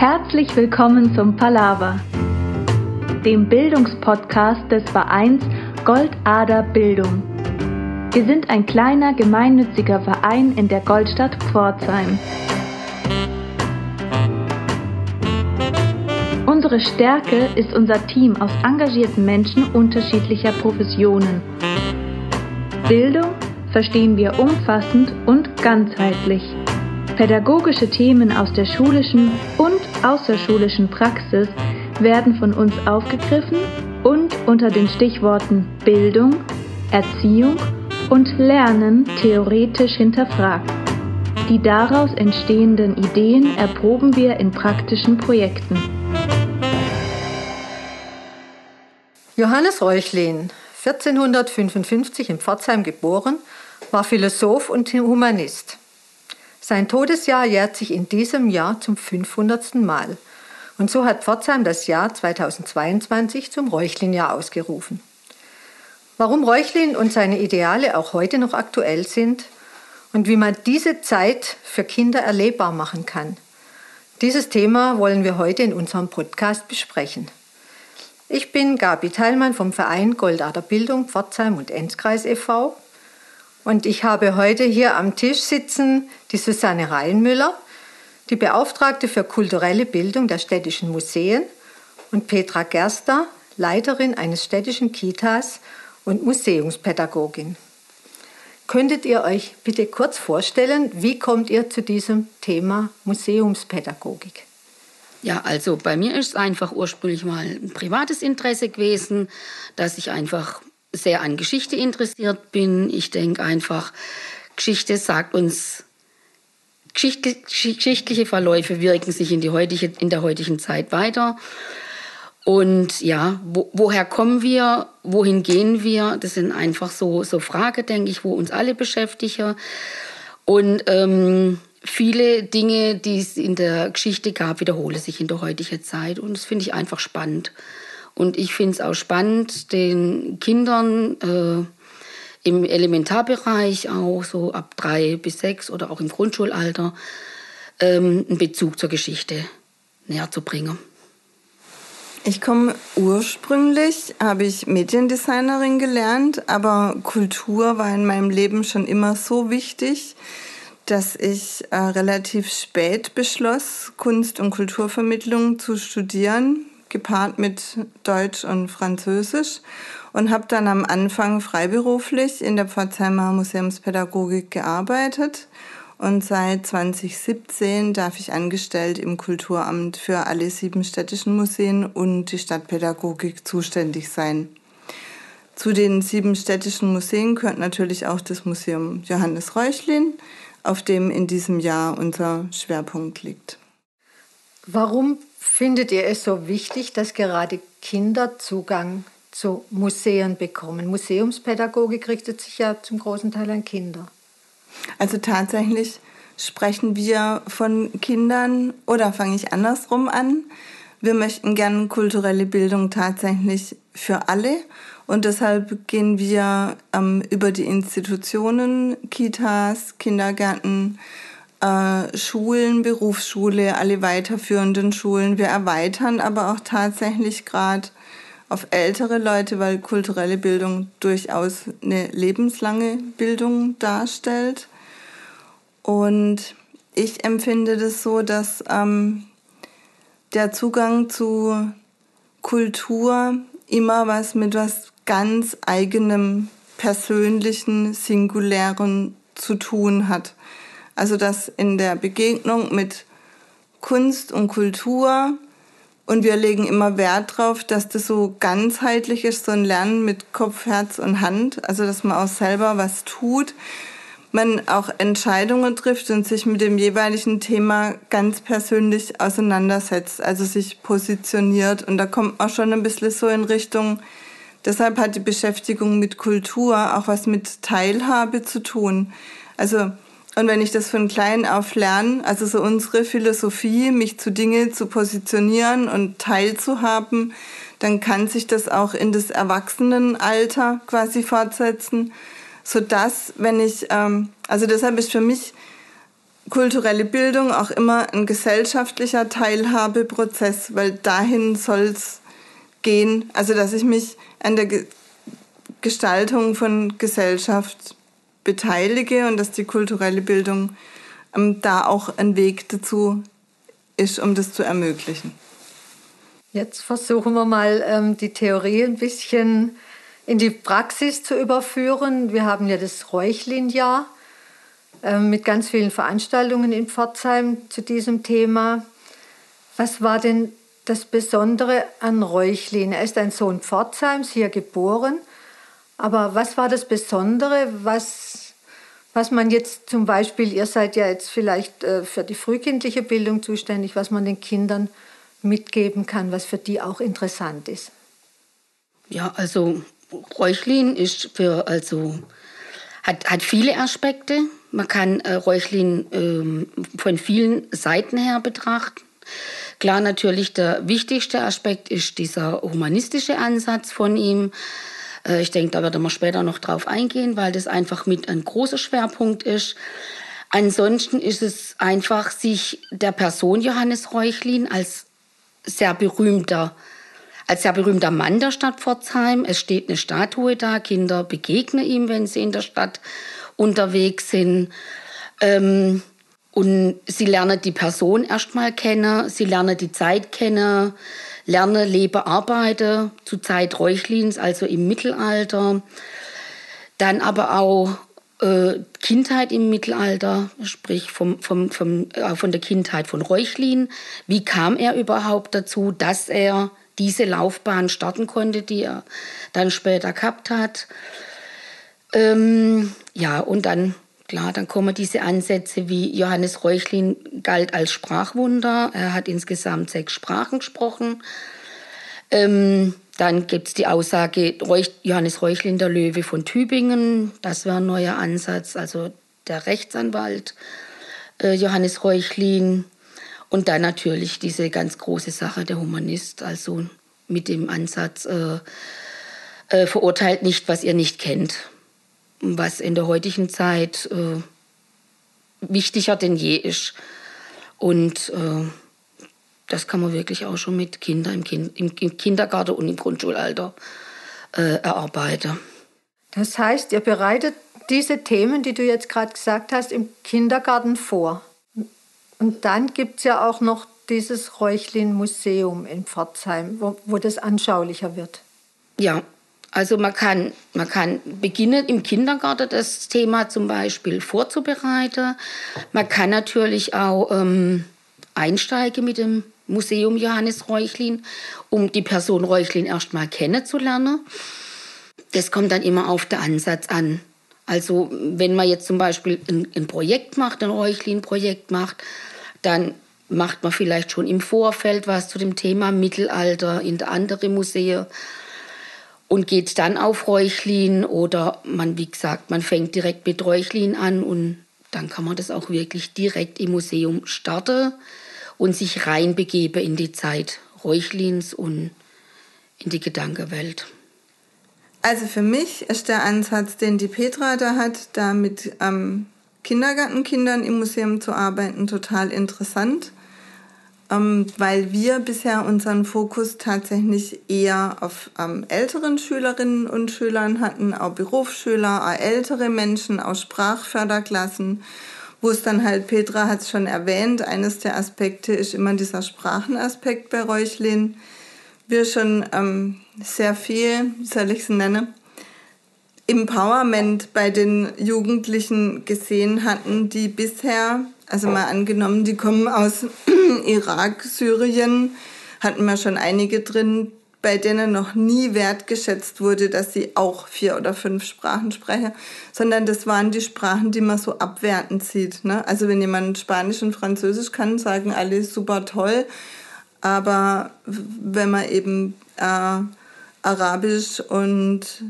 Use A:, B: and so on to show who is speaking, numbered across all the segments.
A: Herzlich willkommen zum Palaver, dem Bildungspodcast des Vereins Goldader Bildung. Wir sind ein kleiner gemeinnütziger Verein in der Goldstadt Pforzheim. Unsere Stärke ist unser Team aus engagierten Menschen unterschiedlicher Professionen. Bildung verstehen wir umfassend und ganzheitlich. Pädagogische Themen aus der schulischen und außerschulischen Praxis werden von uns aufgegriffen und unter den Stichworten Bildung, Erziehung und Lernen theoretisch hinterfragt. Die daraus entstehenden Ideen erproben wir in praktischen Projekten.
B: Johannes Reuchlin, 1455 in Pforzheim geboren, war Philosoph und Humanist. Sein Todesjahr jährt sich in diesem Jahr zum 500. Mal. Und so hat Pforzheim das Jahr 2022 zum Reuchlin-Jahr ausgerufen. Warum Reuchlin und seine Ideale auch heute noch aktuell sind und wie man diese Zeit für Kinder erlebbar machen kann. Dieses Thema wollen wir heute in unserem Podcast besprechen. Ich bin Gabi Teilmann vom Verein Goldader Bildung Pforzheim und Enzkreis e.V. Und ich habe heute hier am Tisch sitzen die Susanne Reinmüller, die Beauftragte für kulturelle Bildung der städtischen Museen und Petra Gerster, Leiterin eines städtischen Kitas und Museumspädagogin. Könntet ihr euch bitte kurz vorstellen, wie kommt ihr zu diesem Thema Museumspädagogik?
C: Ja, also bei mir ist es einfach ursprünglich mal ein privates Interesse gewesen, dass ich einfach sehr an Geschichte interessiert bin. Ich denke einfach, Geschichte sagt uns, geschichtliche Verläufe wirken sich in, die heutige, in der heutigen Zeit weiter. Und ja, wo, woher kommen wir? Wohin gehen wir? Das sind einfach so, so Fragen, denke ich, wo uns alle beschäftigen. Und ähm, viele Dinge, die es in der Geschichte gab, wiederholen sich in der heutigen Zeit. Und das finde ich einfach spannend. Und ich finde es auch spannend, den Kindern äh, im Elementarbereich auch so ab drei bis sechs oder auch im Grundschulalter ähm, einen Bezug zur Geschichte näher zu bringen.
D: Ich komme ursprünglich, habe ich Mediendesignerin gelernt, aber Kultur war in meinem Leben schon immer so wichtig, dass ich äh, relativ spät beschloss, Kunst- und Kulturvermittlung zu studieren, gepaart mit Deutsch und Französisch und habe dann am Anfang freiberuflich in der Pforzheimer Museumspädagogik gearbeitet und seit 2017 darf ich angestellt im Kulturamt für alle sieben städtischen Museen und die Stadtpädagogik zuständig sein. Zu den sieben städtischen Museen gehört natürlich auch das Museum Johannes Reuchlin, auf dem in diesem Jahr unser Schwerpunkt liegt.
B: Warum findet ihr es so wichtig, dass gerade Kinder Zugang zu Museen bekommen? Museumspädagogik richtet sich ja zum großen Teil an Kinder.
D: Also tatsächlich sprechen wir von Kindern oder fange ich andersrum an. Wir möchten gerne kulturelle Bildung tatsächlich für alle und deshalb gehen wir ähm, über die Institutionen, Kitas, Kindergärten, äh, Schulen, Berufsschule, alle weiterführenden Schulen. Wir erweitern aber auch tatsächlich gerade auf ältere Leute, weil kulturelle Bildung durchaus eine lebenslange Bildung darstellt. Und ich empfinde das so, dass ähm, der Zugang zu Kultur immer was mit was ganz eigenem, persönlichen, singulären zu tun hat. Also dass in der Begegnung mit Kunst und Kultur und wir legen immer Wert darauf, dass das so ganzheitlich ist, so ein Lernen mit Kopf, Herz und Hand, also dass man auch selber was tut, man auch Entscheidungen trifft und sich mit dem jeweiligen Thema ganz persönlich auseinandersetzt, also sich positioniert. Und da kommt man schon ein bisschen so in Richtung, Deshalb hat die Beschäftigung mit Kultur auch was mit Teilhabe zu tun. Also, und wenn ich das von klein auf lerne, also so unsere Philosophie, mich zu Dinge zu positionieren und teilzuhaben, dann kann sich das auch in das Erwachsenenalter quasi fortsetzen, so dass, wenn ich, ähm, also deshalb ist für mich kulturelle Bildung auch immer ein gesellschaftlicher Teilhabeprozess, weil dahin soll es gehen. Also dass ich mich an der Ge Gestaltung von Gesellschaft beteilige und dass die kulturelle Bildung ähm, da auch ein Weg dazu ist, um das zu ermöglichen.
B: Jetzt versuchen wir mal ähm, die Theorie ein bisschen in die Praxis zu überführen. Wir haben ja das Räuchlin-Jahr äh, mit ganz vielen Veranstaltungen in Pforzheim zu diesem Thema. Was war denn das Besondere an Räuchlin? Er ist ein Sohn Pforzheims, hier geboren. Aber was war das Besondere, was, was man jetzt zum Beispiel, ihr seid ja jetzt vielleicht äh, für die frühkindliche Bildung zuständig, was man den Kindern mitgeben kann, was für die auch interessant ist?
C: Ja, also Räuchlin ist für, also, hat, hat viele Aspekte. Man kann äh, Räuchlin ähm, von vielen Seiten her betrachten. Klar, natürlich der wichtigste Aspekt ist dieser humanistische Ansatz von ihm. Äh, ich denke, da werden wir später noch drauf eingehen, weil das einfach mit ein großer Schwerpunkt ist. Ansonsten ist es einfach, sich der Person Johannes Räuchlin als sehr berühmter als sehr berühmter Mann der Stadt Pforzheim. Es steht eine Statue da. Kinder begegnen ihm, wenn sie in der Stadt unterwegs sind. Ähm, und sie lernen die Person erstmal kennen, sie lernen die Zeit kennen, lernen Leben, Arbeiten zu Zeit Räuchlins, also im Mittelalter. Dann aber auch äh, Kindheit im Mittelalter, sprich vom, vom, vom, äh, von der Kindheit von Räuchlin. Wie kam er überhaupt dazu, dass er diese Laufbahn starten konnte, die er dann später gehabt hat. Ähm, ja, und dann, klar, dann kommen diese Ansätze wie Johannes Reuchlin galt als Sprachwunder. Er hat insgesamt sechs Sprachen gesprochen. Ähm, dann gibt es die Aussage Johannes Reuchlin, der Löwe von Tübingen. Das war ein neuer Ansatz. Also der Rechtsanwalt äh, Johannes Reuchlin. Und dann natürlich diese ganz große Sache der Humanist, also mit dem Ansatz, äh, äh, verurteilt nicht, was ihr nicht kennt. Was in der heutigen Zeit äh, wichtiger denn je ist. Und äh, das kann man wirklich auch schon mit Kindern im, kind, im, im Kindergarten und im Grundschulalter äh, erarbeiten.
B: Das heißt, ihr bereitet diese Themen, die du jetzt gerade gesagt hast, im Kindergarten vor. Und dann gibt es ja auch noch dieses Räuchlin-Museum in Pforzheim, wo, wo das anschaulicher wird.
C: Ja, also man kann, man kann beginnen im Kindergarten das Thema zum Beispiel vorzubereiten. Man kann natürlich auch ähm, einsteigen mit dem Museum Johannes Räuchlin, um die Person Räuchlin erstmal kennenzulernen. Das kommt dann immer auf den Ansatz an. Also wenn man jetzt zum Beispiel ein, ein Projekt macht, ein Räuchlin-Projekt macht, dann macht man vielleicht schon im Vorfeld was zu dem Thema Mittelalter in der andere Museen und geht dann auf Räuchlin oder man, wie gesagt, man fängt direkt mit Räuchlin an und dann kann man das auch wirklich direkt im Museum starten und sich reinbegeben in die Zeit Räuchlins und in die Gedankenwelt.
D: Also für mich ist der Ansatz, den die Petra da hat, da mit ähm, Kindergartenkindern im Museum zu arbeiten, total interessant, weil wir bisher unseren Fokus tatsächlich eher auf ähm, älteren Schülerinnen und Schülern hatten, auch Berufsschüler, auch ältere Menschen, auch Sprachförderklassen, wo es dann halt, Petra hat es schon erwähnt, eines der Aspekte ist immer dieser Sprachenaspekt bei Räuchlin. Wir schon ähm, sehr viel, wie soll ich es nennen, Empowerment bei den Jugendlichen gesehen hatten, die bisher, also mal angenommen, die kommen aus Irak, Syrien, hatten wir schon einige drin, bei denen noch nie wertgeschätzt wurde, dass sie auch vier oder fünf Sprachen sprechen, sondern das waren die Sprachen, die man so abwertend sieht. Ne? Also wenn jemand Spanisch und Französisch kann, sagen alle super toll, aber wenn man eben äh, Arabisch und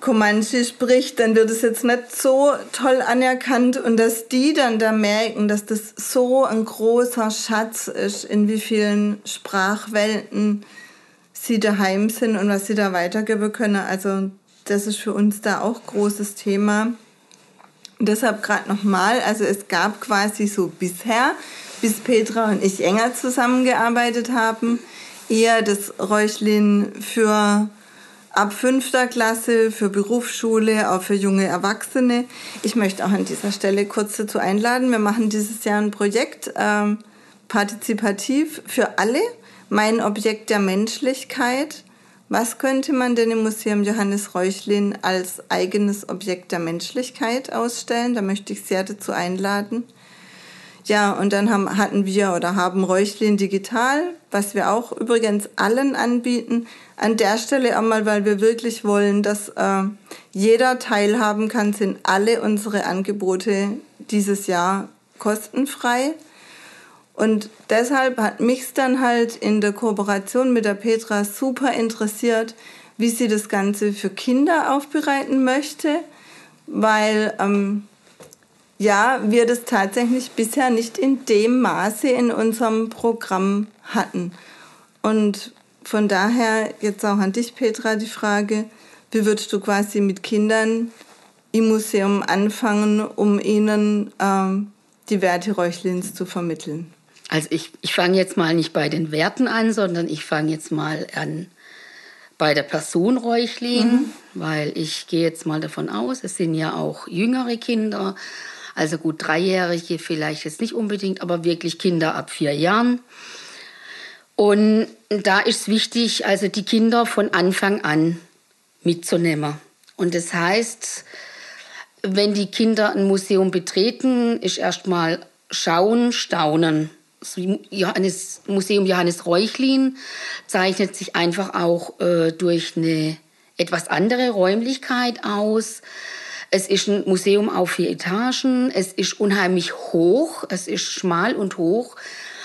D: Comanche spricht, dann wird es jetzt nicht so toll anerkannt und dass die dann da merken, dass das so ein großer Schatz ist, in wie vielen Sprachwelten sie daheim sind und was sie da weitergeben können. Also das ist für uns da auch großes Thema. deshalb gerade nochmal, also es gab quasi so bisher, bis Petra und ich enger zusammengearbeitet haben, eher das Räuchlin für ab fünfter Klasse, für Berufsschule, auch für junge Erwachsene. Ich möchte auch an dieser Stelle kurz dazu einladen. Wir machen dieses Jahr ein Projekt ähm, partizipativ für alle. Mein Objekt der Menschlichkeit. Was könnte man denn im Museum Johannes Reuchlin als eigenes Objekt der Menschlichkeit ausstellen? Da möchte ich sehr dazu einladen. Ja, und dann haben, hatten wir oder haben Räuchlin Digital, was wir auch übrigens allen anbieten. An der Stelle einmal, weil wir wirklich wollen, dass äh, jeder teilhaben kann, sind alle unsere Angebote dieses Jahr kostenfrei. Und deshalb hat mich dann halt in der Kooperation mit der Petra super interessiert, wie sie das Ganze für Kinder aufbereiten möchte, weil ähm, ja, wir das tatsächlich bisher nicht in dem Maße in unserem Programm hatten. Und von daher jetzt auch an dich, Petra, die Frage, wie würdest du quasi mit Kindern im Museum anfangen, um ihnen ähm, die Werte Reuchlins zu vermitteln?
C: Also ich, ich fange jetzt mal nicht bei den Werten an, sondern ich fange jetzt mal an bei der Person Reuchlin, mhm. weil ich gehe jetzt mal davon aus, es sind ja auch jüngere Kinder, also gut, Dreijährige vielleicht jetzt nicht unbedingt, aber wirklich Kinder ab vier Jahren. Und da ist es wichtig, also die Kinder von Anfang an mitzunehmen. Und das heißt, wenn die Kinder ein Museum betreten, ist erstmal schauen, staunen. Das Museum Johannes Reuchlin zeichnet sich einfach auch äh, durch eine etwas andere Räumlichkeit aus. Es ist ein Museum auf vier Etagen. Es ist unheimlich hoch. Es ist schmal und hoch.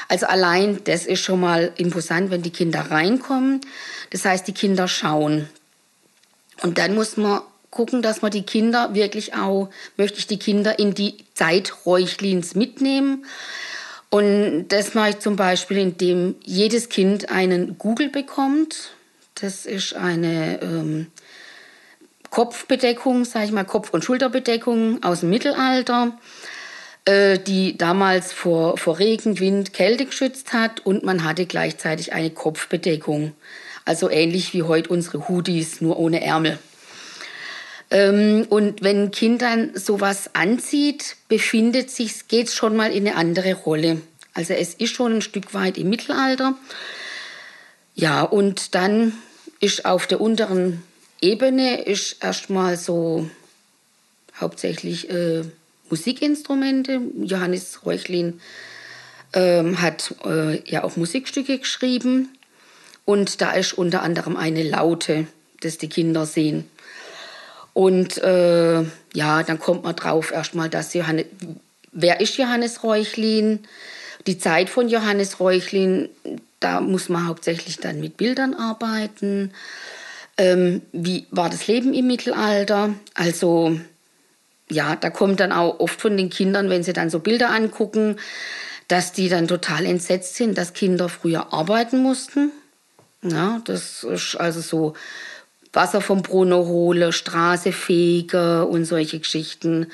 C: Also allein das ist schon mal imposant, wenn die Kinder reinkommen. Das heißt, die Kinder schauen. Und dann muss man gucken, dass man die Kinder wirklich auch, möchte ich die Kinder in die Zeit Räuchlins mitnehmen. Und das mache ich zum Beispiel, indem jedes Kind einen Google bekommt. Das ist eine ähm, Kopfbedeckung, sage ich mal, Kopf- und Schulterbedeckung aus dem Mittelalter, äh, die damals vor, vor Regen, Wind, Kälte geschützt hat und man hatte gleichzeitig eine Kopfbedeckung. Also ähnlich wie heute unsere Hoodies, nur ohne Ärmel. Ähm, und wenn ein Kind dann sowas anzieht, befindet sich, geht es schon mal in eine andere Rolle. Also es ist schon ein Stück weit im Mittelalter. Ja, und dann ist auf der unteren Ebene ist erstmal so hauptsächlich äh, Musikinstrumente. Johannes Reuchlin ähm, hat äh, ja auch Musikstücke geschrieben. Und da ist unter anderem eine Laute, das die Kinder sehen. Und äh, ja, dann kommt man drauf erstmal, dass Johannes, wer ist Johannes Reuchlin? Die Zeit von Johannes Reuchlin, da muss man hauptsächlich dann mit Bildern arbeiten ähm, wie war das Leben im Mittelalter. Also ja, da kommt dann auch oft von den Kindern, wenn sie dann so Bilder angucken, dass die dann total entsetzt sind, dass Kinder früher arbeiten mussten. Ja, das ist also so Wasser vom Brunnen holen, Straße fegen und solche Geschichten.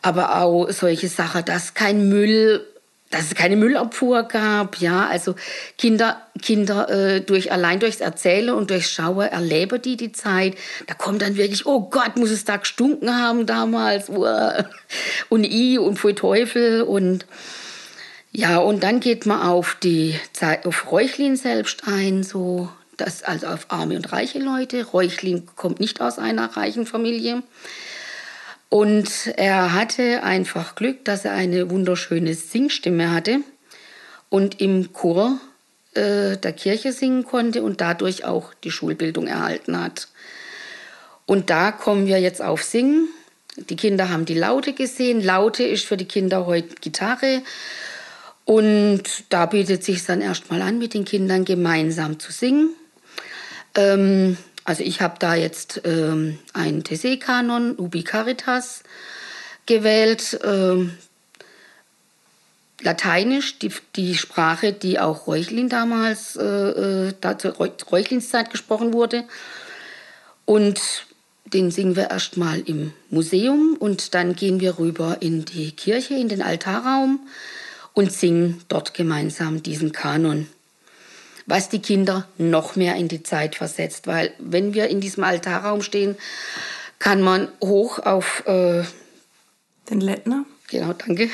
C: Aber auch solche Sachen, dass kein Müll dass es keine Müllabfuhr gab, ja, also Kinder, Kinder äh, durch allein durchs Erzählen und durchs Schauen erleben die die Zeit. Da kommt dann wirklich, oh Gott, muss es da gestunken haben damals, und i und für Teufel und ja, und dann geht man auf die Zeit, auf Reuchlin selbst ein, so das also auf arme und reiche Leute. Reuchlin kommt nicht aus einer reichen Familie. Und er hatte einfach Glück, dass er eine wunderschöne Singstimme hatte und im Chor äh, der Kirche singen konnte und dadurch auch die Schulbildung erhalten hat. Und da kommen wir jetzt auf Singen. Die Kinder haben die Laute gesehen. Laute ist für die Kinder heute Gitarre. Und da bietet sich dann erstmal an, mit den Kindern gemeinsam zu singen. Ähm, also ich habe da jetzt ähm, einen TC-Kanon, Ubi Caritas, gewählt. Ähm, Lateinisch, die, die Sprache, die auch Reuchlin damals, äh, äh da zur Reuchlins Zeit gesprochen wurde. Und den singen wir erstmal im Museum und dann gehen wir rüber in die Kirche, in den Altarraum und singen dort gemeinsam diesen Kanon. Was die Kinder noch mehr in die Zeit versetzt, weil wenn wir in diesem Altarraum stehen, kann man hoch auf äh,
D: den Lettner.
C: Genau, danke.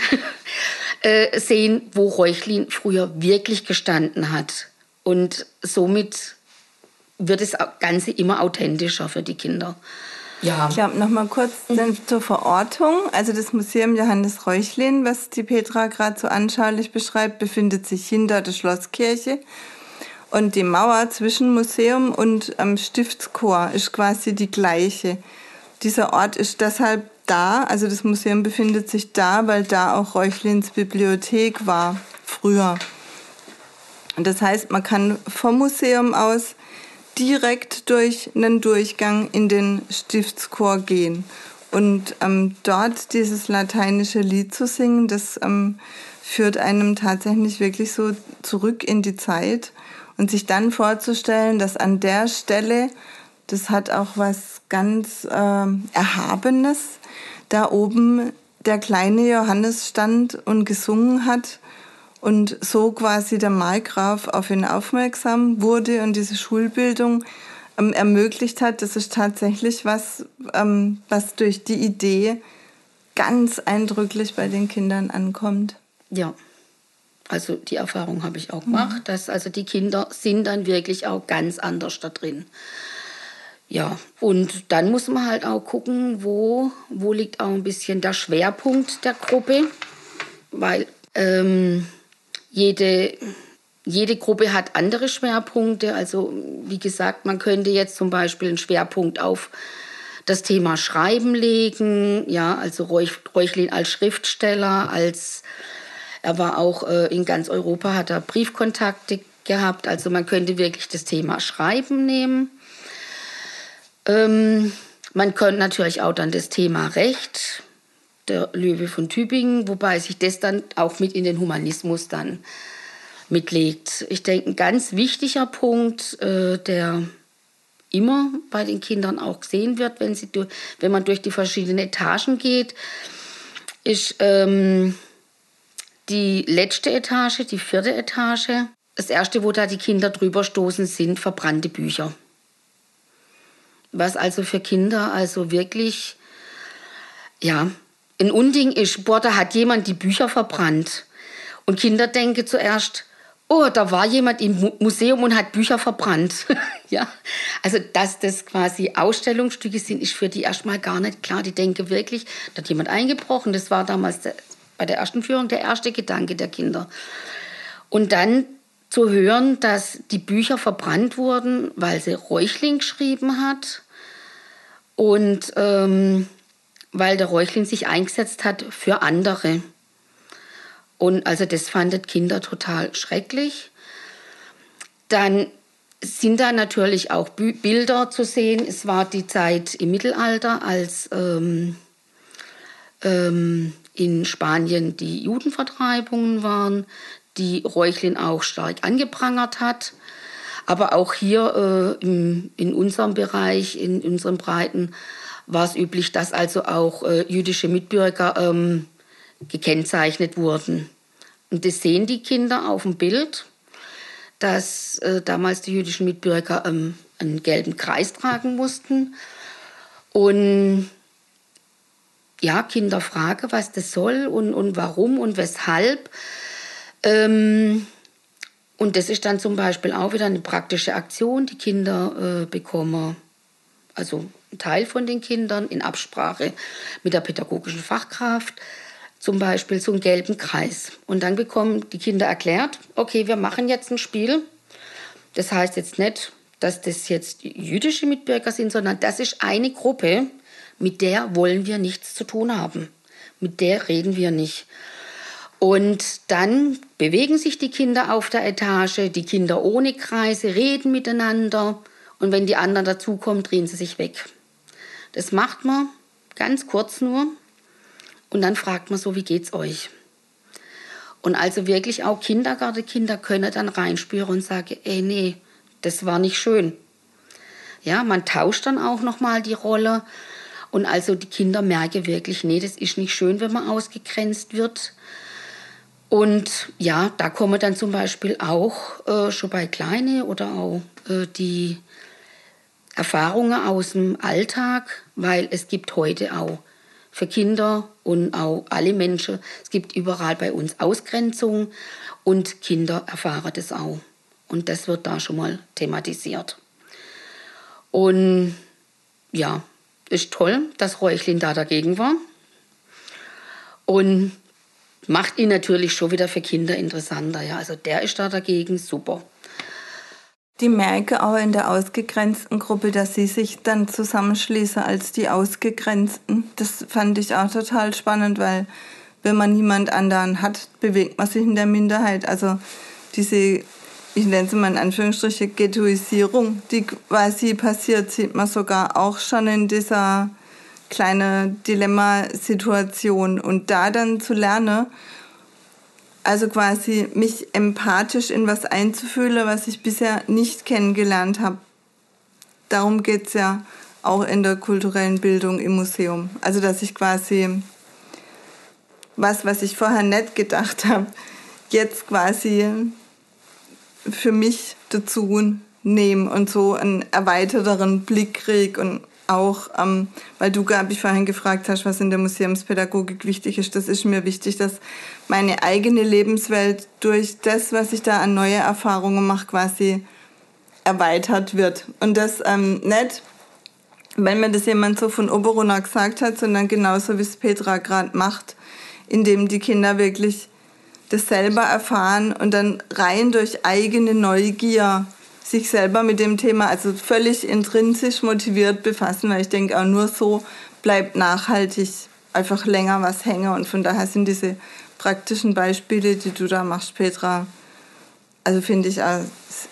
C: äh, sehen, wo Reuchlin früher wirklich gestanden hat. Und somit wird das Ganze immer authentischer für die Kinder.
D: Ja. Ich glaube, noch mal kurz dann zur Verortung. Also das Museum Johannes Reuchlin, was die Petra gerade so anschaulich beschreibt, befindet sich hinter der Schlosskirche. Und die Mauer zwischen Museum und ähm, Stiftschor ist quasi die gleiche. Dieser Ort ist deshalb da, also das Museum befindet sich da, weil da auch Reuchlins Bibliothek war, früher. Und das heißt, man kann vom Museum aus direkt durch einen Durchgang in den Stiftschor gehen. Und ähm, dort dieses lateinische Lied zu singen, das ähm, führt einem tatsächlich wirklich so zurück in die Zeit. Und sich dann vorzustellen, dass an der Stelle, das hat auch was ganz äh, Erhabenes, da oben der kleine Johannes stand und gesungen hat und so quasi der Markgraf auf ihn aufmerksam wurde und diese Schulbildung ähm, ermöglicht hat, das ist tatsächlich was, ähm, was durch die Idee ganz eindrücklich bei den Kindern ankommt.
C: Ja, also die Erfahrung habe ich auch gemacht, mhm. dass also die Kinder sind dann wirklich auch ganz anders da drin. Ja, und dann muss man halt auch gucken, wo, wo liegt auch ein bisschen der Schwerpunkt der Gruppe, weil ähm, jede, jede Gruppe hat andere Schwerpunkte. Also wie gesagt, man könnte jetzt zum Beispiel einen Schwerpunkt auf das Thema Schreiben legen. Ja, also Reuchlin als Schriftsteller, als er war auch äh, in ganz Europa, hat er Briefkontakte gehabt. Also man könnte wirklich das Thema Schreiben nehmen. Ähm, man könnte natürlich auch dann das Thema Recht der Löwe von Tübingen, wobei sich das dann auch mit in den Humanismus dann mitlegt. Ich denke, ein ganz wichtiger Punkt, äh, der immer bei den Kindern auch gesehen wird, wenn, sie wenn man durch die verschiedenen Etagen geht, ist ähm, die letzte Etage, die vierte Etage. Das erste, wo da die Kinder drüber stoßen, sind verbrannte Bücher. Was also für Kinder also wirklich, ja, ein Unding ist, boah, da hat jemand die Bücher verbrannt. Und Kinder denken zuerst, oh, da war jemand im Museum und hat Bücher verbrannt. ja, also dass das quasi Ausstellungsstücke sind, ist für die erstmal gar nicht klar. Die denken wirklich, da hat jemand eingebrochen. Das war damals bei der ersten Führung der erste Gedanke der Kinder. Und dann zu hören, dass die Bücher verbrannt wurden, weil sie Räuchling geschrieben hat und ähm, weil der Räuchlin sich eingesetzt hat für andere. Und also das fanden Kinder total schrecklich. Dann sind da natürlich auch Bilder zu sehen. Es war die Zeit im Mittelalter, als ähm, ähm, in Spanien die Judenvertreibungen waren, die Räuchlin auch stark angeprangert hat. Aber auch hier äh, im, in unserem Bereich, in unseren Breiten, war es üblich, dass also auch äh, jüdische Mitbürger ähm, gekennzeichnet wurden. Und das sehen die Kinder auf dem Bild, dass äh, damals die jüdischen Mitbürger ähm, einen gelben Kreis tragen mussten. Und ja, Kinder fragen, was das soll und, und warum und weshalb. Ähm, und das ist dann zum Beispiel auch wieder eine praktische Aktion. Die Kinder äh, bekommen, also ein Teil von den Kindern in Absprache mit der pädagogischen Fachkraft, zum Beispiel so einen gelben Kreis. Und dann bekommen die Kinder erklärt, okay, wir machen jetzt ein Spiel. Das heißt jetzt nicht, dass das jetzt jüdische Mitbürger sind, sondern das ist eine Gruppe, mit der wollen wir nichts zu tun haben. Mit der reden wir nicht. Und dann bewegen sich die Kinder auf der Etage, die Kinder ohne Kreise reden miteinander und wenn die anderen dazukommen, drehen sie sich weg. Das macht man ganz kurz nur und dann fragt man so, wie geht's euch? Und also wirklich auch Kindergartenkinder können dann reinspüren und sagen, ey, nee, das war nicht schön. Ja, man tauscht dann auch noch mal die Rolle. Und also die Kinder merken wirklich, nee, das ist nicht schön, wenn man ausgegrenzt wird. Und ja, da kommen dann zum Beispiel auch äh, schon bei Kleine oder auch äh, die Erfahrungen aus dem Alltag, weil es gibt heute auch für Kinder und auch alle Menschen, es gibt überall bei uns Ausgrenzung und Kinder erfahren das auch. Und das wird da schon mal thematisiert. Und ja, ist toll, dass Räuchlin da dagegen war. Und macht ihn natürlich schon wieder für Kinder interessanter. Ja, also der ist da dagegen super.
D: Die merken auch in der ausgegrenzten Gruppe, dass sie sich dann zusammenschließen als die Ausgegrenzten. Das fand ich auch total spannend, weil wenn man niemand anderen hat, bewegt man sich in der Minderheit. Also diese, ich nenne es mal in Anführungsstrichen, Ghettoisierung, die quasi passiert, sieht man sogar auch schon in dieser kleinen Dilemmasituation. Und da dann zu lernen, also quasi mich empathisch in was einzufühlen, was ich bisher nicht kennengelernt habe. Darum geht es ja auch in der kulturellen Bildung im Museum. Also dass ich quasi was, was ich vorher nicht gedacht habe, jetzt quasi für mich dazu nehme und so einen erweiterteren Blick kriege und auch, ähm, weil du, Gabi, vorhin gefragt hast, was in der Museumspädagogik wichtig ist, das ist mir wichtig, dass meine eigene Lebenswelt durch das, was ich da an neue Erfahrungen mache, quasi erweitert wird. Und das ähm, nicht, wenn mir das jemand so von Oberona gesagt hat, sondern genauso wie es Petra gerade macht, indem die Kinder wirklich das selber erfahren und dann rein durch eigene Neugier sich selber mit dem Thema, also völlig intrinsisch motiviert befassen, weil ich denke, auch nur so bleibt nachhaltig einfach länger was hängen. Und von daher sind diese praktischen Beispiele, die du da machst, Petra, also finde ich auch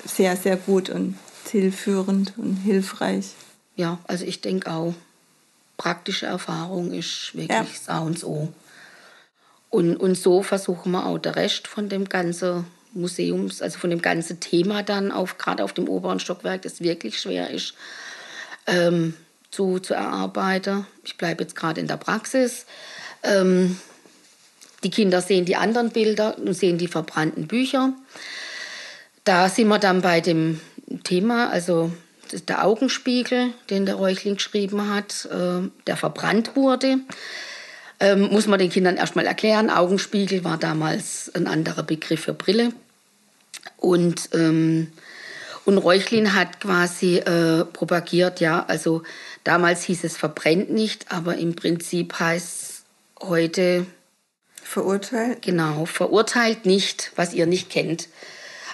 D: sehr, sehr gut und zielführend und hilfreich.
C: Ja, also ich denke auch, praktische Erfahrung ist wirklich ja. Sau und so. Und, und so versuchen wir auch der Rest von dem ganzen Museums, also von dem ganzen Thema dann auf, gerade auf dem oberen Stockwerk, das wirklich schwer ist, ähm, zu, zu erarbeiten. Ich bleibe jetzt gerade in der Praxis. Ähm, die Kinder sehen die anderen Bilder und sehen die verbrannten Bücher. Da sind wir dann bei dem Thema, also der Augenspiegel, den der Räuchling geschrieben hat, äh, der verbrannt wurde. Ähm, muss man den Kindern erstmal erklären. Augenspiegel war damals ein anderer Begriff für Brille. Und, ähm, und Reuchlin hat quasi äh, propagiert, ja, also damals hieß es verbrennt nicht, aber im Prinzip heißt es heute
D: verurteilt.
C: Genau, verurteilt nicht, was ihr nicht kennt.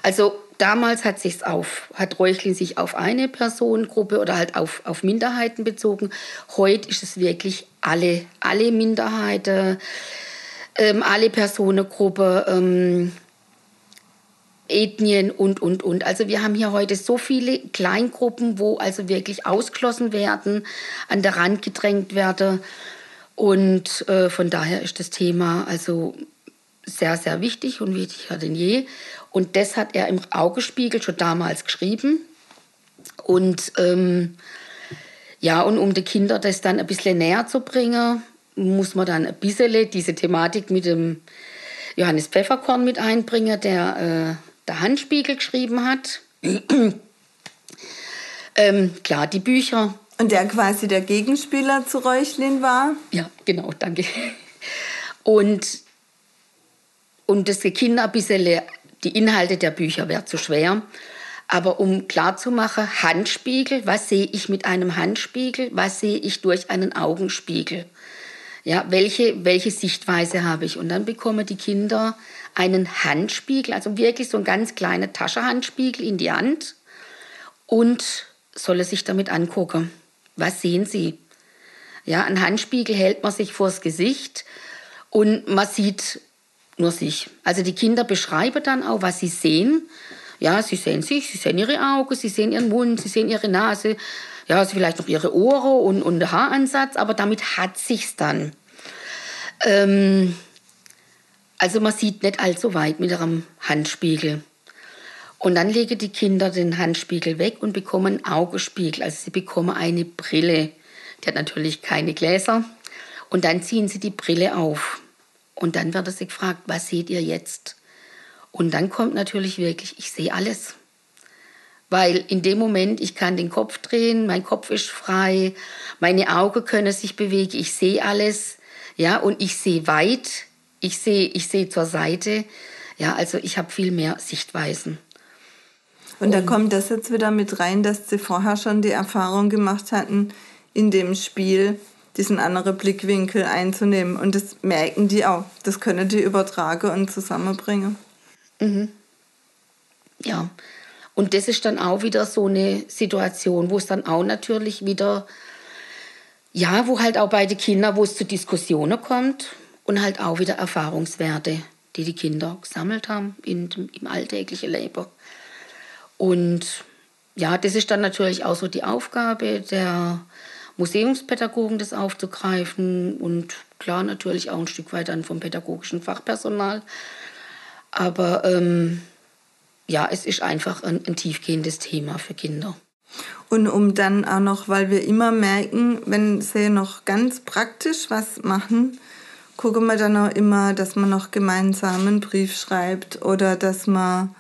C: Also damals hat sich's auf, hat Reuchlin sich auf eine Personengruppe oder halt auf, auf Minderheiten bezogen. Heute ist es wirklich alle, alle Minderheiten, ähm, alle Personengruppen. Ähm, Ethnien und, und, und. Also wir haben hier heute so viele Kleingruppen, wo also wirklich ausgeschlossen werden, an der Rand gedrängt werden. Und äh, von daher ist das Thema also sehr, sehr wichtig und wichtiger denn je. Und das hat er im Augespiegel schon damals geschrieben. Und ähm, ja, und um die Kinder das dann ein bisschen näher zu bringen, muss man dann ein bisschen diese Thematik mit dem Johannes Pfefferkorn mit einbringen, der äh, der Handspiegel geschrieben hat. ähm, klar, die Bücher.
D: Und der quasi der Gegenspieler zu Reuchlin war?
C: Ja, genau, danke. Und, und das Kinder ein bisschen, die Inhalte der Bücher wäre zu schwer. Aber um klarzumachen, Handspiegel, was sehe ich mit einem Handspiegel, was sehe ich durch einen Augenspiegel? Ja, welche, welche Sichtweise habe ich? Und dann bekommen die Kinder einen Handspiegel, also wirklich so ein ganz kleiner Taschenhandspiegel in die Hand und soll sich damit angucken. Was sehen Sie? Ja, ein Handspiegel hält man sich vors Gesicht und man sieht nur sich. Also die Kinder beschreiben dann auch, was sie sehen. Ja, sie sehen sich, sie sehen ihre Augen, sie sehen ihren Mund, sie sehen ihre Nase, ja, also vielleicht noch ihre Ohren und, und Haaransatz, aber damit hat sich's dann. Ähm, also man sieht nicht allzu weit mit einem Handspiegel. Und dann legen die Kinder den Handspiegel weg und bekommen einen Augenspiegel. Also sie bekommen eine Brille. Die hat natürlich keine Gläser. Und dann ziehen sie die Brille auf. Und dann wird sie gefragt, was seht ihr jetzt? Und dann kommt natürlich wirklich, ich sehe alles. Weil in dem Moment, ich kann den Kopf drehen, mein Kopf ist frei, meine Augen können sich bewegen, ich sehe alles, ja, und ich sehe weit, ich sehe, ich sehe zur Seite, ja, also ich habe viel mehr Sichtweisen.
D: Und da kommt das jetzt wieder mit rein, dass Sie vorher schon die Erfahrung gemacht hatten, in dem Spiel diesen anderen Blickwinkel einzunehmen. Und das merken die auch. Das können die übertragen und zusammenbringen.
C: Mhm. Ja, und das ist dann auch wieder so eine Situation, wo es dann auch natürlich wieder, ja, wo halt auch bei den Kindern, wo es zu Diskussionen kommt und halt auch wieder Erfahrungswerte, die die Kinder gesammelt haben in, im alltäglichen Leben. Und ja, das ist dann natürlich auch so die Aufgabe der Museumspädagogen, das aufzugreifen und klar natürlich auch ein Stück weit dann vom pädagogischen Fachpersonal. Aber ähm, ja, es ist einfach ein, ein tiefgehendes Thema für Kinder.
D: Und um dann auch noch, weil wir immer merken, wenn sie noch ganz praktisch was machen, gucken wir dann auch immer, dass man noch gemeinsam einen Brief schreibt oder dass man,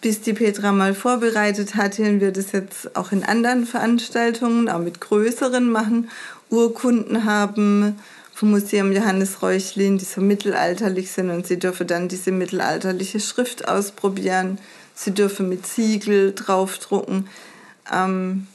D: bis die Petra mal vorbereitet hat, und wir das jetzt auch in anderen Veranstaltungen, auch mit größeren machen, Urkunden haben, vom Museum Johannes Reuchlin, die so mittelalterlich sind und sie dürfen dann diese mittelalterliche Schrift ausprobieren. Sie dürfen mit Siegel draufdrucken. Ähm,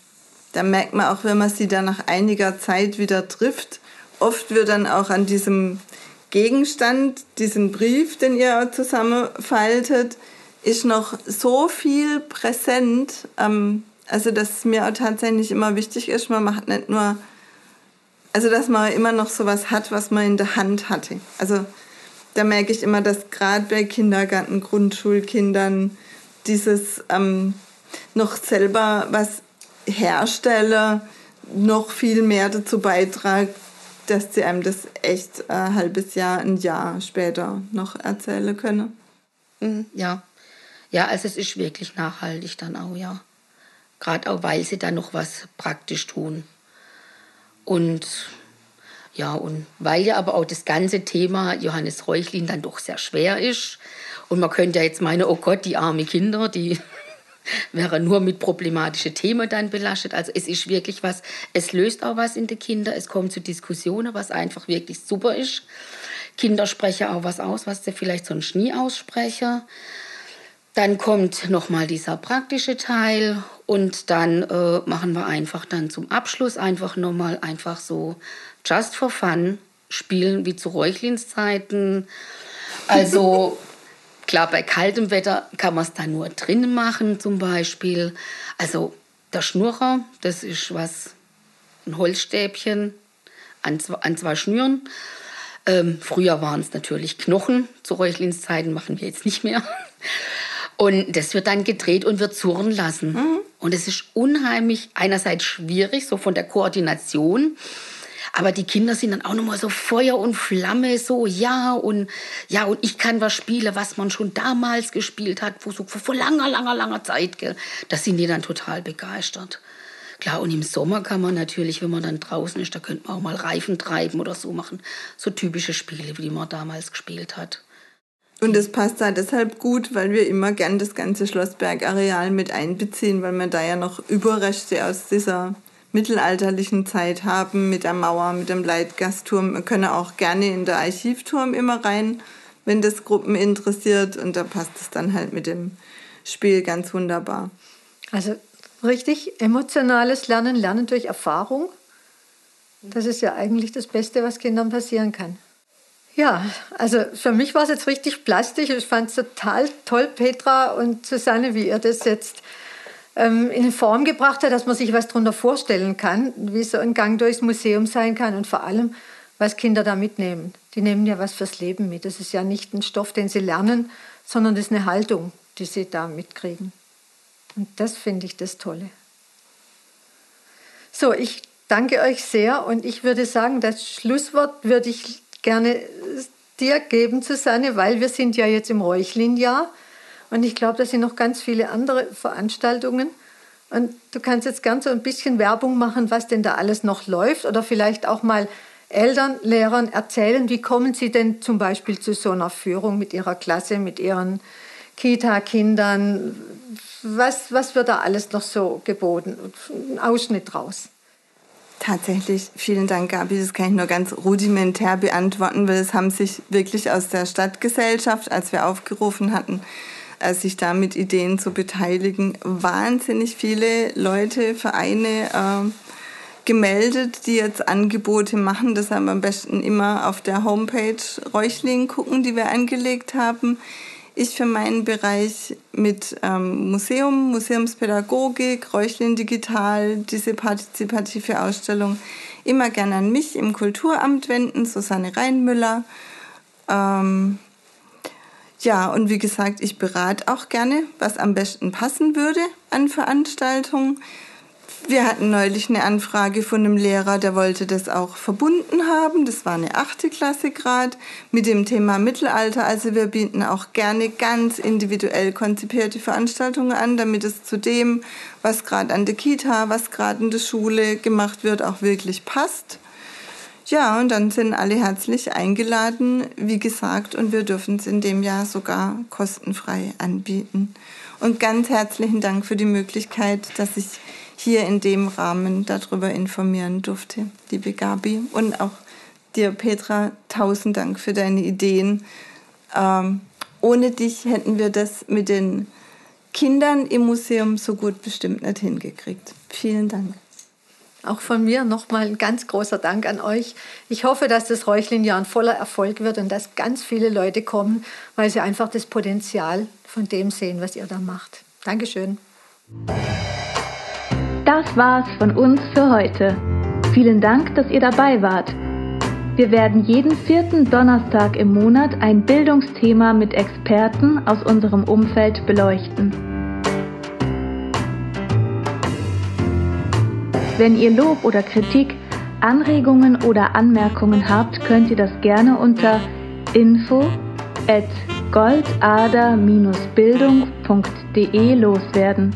D: da merkt man auch, wenn man sie dann nach einiger Zeit wieder trifft, oft wird dann auch an diesem Gegenstand, diesen Brief, den ihr zusammenfaltet, ist noch so viel präsent. Ähm, also, dass es mir auch tatsächlich immer wichtig ist, man macht nicht nur also dass man immer noch sowas hat, was man in der Hand hatte. Also da merke ich immer, dass gerade bei Kindergarten, Grundschulkindern dieses ähm, noch selber was herstelle, noch viel mehr dazu beitragt, dass sie einem das echt ein halbes Jahr, ein Jahr später noch erzählen können.
C: Mhm, ja. Ja, also es ist wirklich nachhaltig dann auch, ja. Gerade auch, weil sie dann noch was praktisch tun. Und ja, und weil ja aber auch das ganze Thema Johannes Reuchlin dann doch sehr schwer ist. Und man könnte ja jetzt meinen, oh Gott, die armen Kinder, die wären nur mit problematischen Themen dann belastet. Also es ist wirklich was, es löst auch was in den Kindern, es kommt zu Diskussionen, was einfach wirklich super ist. Kinder sprechen auch was aus, was sie vielleicht sonst nie aussprechen. Dann kommt nochmal dieser praktische Teil und dann äh, machen wir einfach dann zum Abschluss einfach nochmal einfach so just for fun spielen wie zu Räuchlins Zeiten. Also klar, bei kaltem Wetter kann man es dann nur drinnen machen zum Beispiel. Also der Schnurrer, das ist was, ein Holzstäbchen an zwei, an zwei Schnüren. Ähm, früher waren es natürlich Knochen. Zu Räuchlins Zeiten machen wir jetzt nicht mehr. Und das wird dann gedreht und wird surren lassen. Mhm. Und es ist unheimlich, einerseits schwierig, so von der Koordination. Aber die Kinder sind dann auch nochmal so Feuer und Flamme, so ja und ja und ich kann was spielen, was man schon damals gespielt hat, wo so vor langer, langer, langer Zeit. Gell? Das sind die dann total begeistert. Klar, und im Sommer kann man natürlich, wenn man dann draußen ist, da könnte man auch mal Reifen treiben oder so machen. So typische Spiele, wie man damals gespielt hat.
D: Und das passt da deshalb gut, weil wir immer gern das ganze Schlossberg-Areal mit einbeziehen, weil wir da ja noch Überreste aus dieser mittelalterlichen Zeit haben, mit der Mauer, mit dem Leitgastturm. Wir können auch gerne in der Archivturm immer rein, wenn das Gruppen interessiert. Und da passt es dann halt mit dem Spiel ganz wunderbar.
B: Also richtig emotionales Lernen, Lernen durch Erfahrung. Das ist ja eigentlich das Beste, was Kindern passieren kann. Ja, also für mich war es jetzt richtig plastisch. Ich fand es total toll, Petra und Susanne, wie ihr das jetzt ähm, in Form gebracht habt, dass man sich was darunter vorstellen kann, wie so ein Gang durchs Museum sein kann und vor allem, was Kinder da mitnehmen. Die nehmen ja was fürs Leben mit. Das ist ja nicht ein Stoff, den sie lernen, sondern das ist eine Haltung, die sie da mitkriegen. Und das finde ich das Tolle. So, ich danke euch sehr und ich würde sagen, das Schlusswort würde ich gerne dir geben, Susanne, weil wir sind ja jetzt im Räuchlinjahr Und ich glaube, da sind noch ganz viele andere Veranstaltungen. Und du kannst jetzt gern so ein bisschen Werbung machen, was denn da alles noch läuft oder vielleicht auch mal Eltern, Lehrern erzählen, wie kommen sie denn zum Beispiel zu so einer Führung mit ihrer Klasse, mit ihren Kita-Kindern? Was, was wird da alles noch so geboten? Ein Ausschnitt draus.
D: Tatsächlich, vielen Dank, Gabi. Das kann ich nur ganz rudimentär beantworten, weil es haben sich wirklich aus der Stadtgesellschaft, als wir aufgerufen hatten, äh, sich da mit Ideen zu beteiligen, wahnsinnig viele Leute, Vereine äh, gemeldet, die jetzt Angebote machen. Deshalb am besten immer auf der Homepage Räuchling gucken, die wir angelegt haben. Ich für meinen Bereich mit ähm, Museum, Museumspädagogik, Räuchlin Digital, diese partizipative Ausstellung immer gerne an mich im Kulturamt wenden, Susanne Reinmüller. Ähm, ja, und wie gesagt, ich berate auch gerne, was am besten passen würde an Veranstaltungen. Wir hatten neulich eine Anfrage von einem Lehrer, der wollte das auch verbunden haben. Das war eine achte Klasse gerade mit dem Thema Mittelalter. Also wir bieten auch gerne ganz individuell konzipierte Veranstaltungen an, damit es zu dem, was gerade an der Kita, was gerade in der Schule gemacht wird, auch wirklich passt. Ja, und dann sind alle herzlich eingeladen, wie gesagt, und wir dürfen es in dem Jahr sogar kostenfrei anbieten. Und ganz herzlichen Dank für die Möglichkeit, dass ich hier in dem Rahmen darüber informieren durfte, liebe Gabi. Und auch dir, Petra, tausend Dank für deine Ideen. Ähm, ohne dich hätten wir das mit den Kindern im Museum so gut bestimmt nicht hingekriegt. Vielen Dank.
B: Auch von mir nochmal ein ganz großer Dank an euch. Ich hoffe, dass das Räuchlinjahr ein voller Erfolg wird und dass ganz viele Leute kommen, weil sie einfach das Potenzial von dem sehen, was ihr da macht. Dankeschön.
A: Das war's von uns für heute. Vielen Dank, dass ihr dabei wart. Wir werden jeden vierten Donnerstag im Monat ein Bildungsthema mit Experten aus unserem Umfeld beleuchten. Wenn ihr Lob oder Kritik, Anregungen oder Anmerkungen habt, könnt ihr das gerne unter info at goldader-bildung.de loswerden.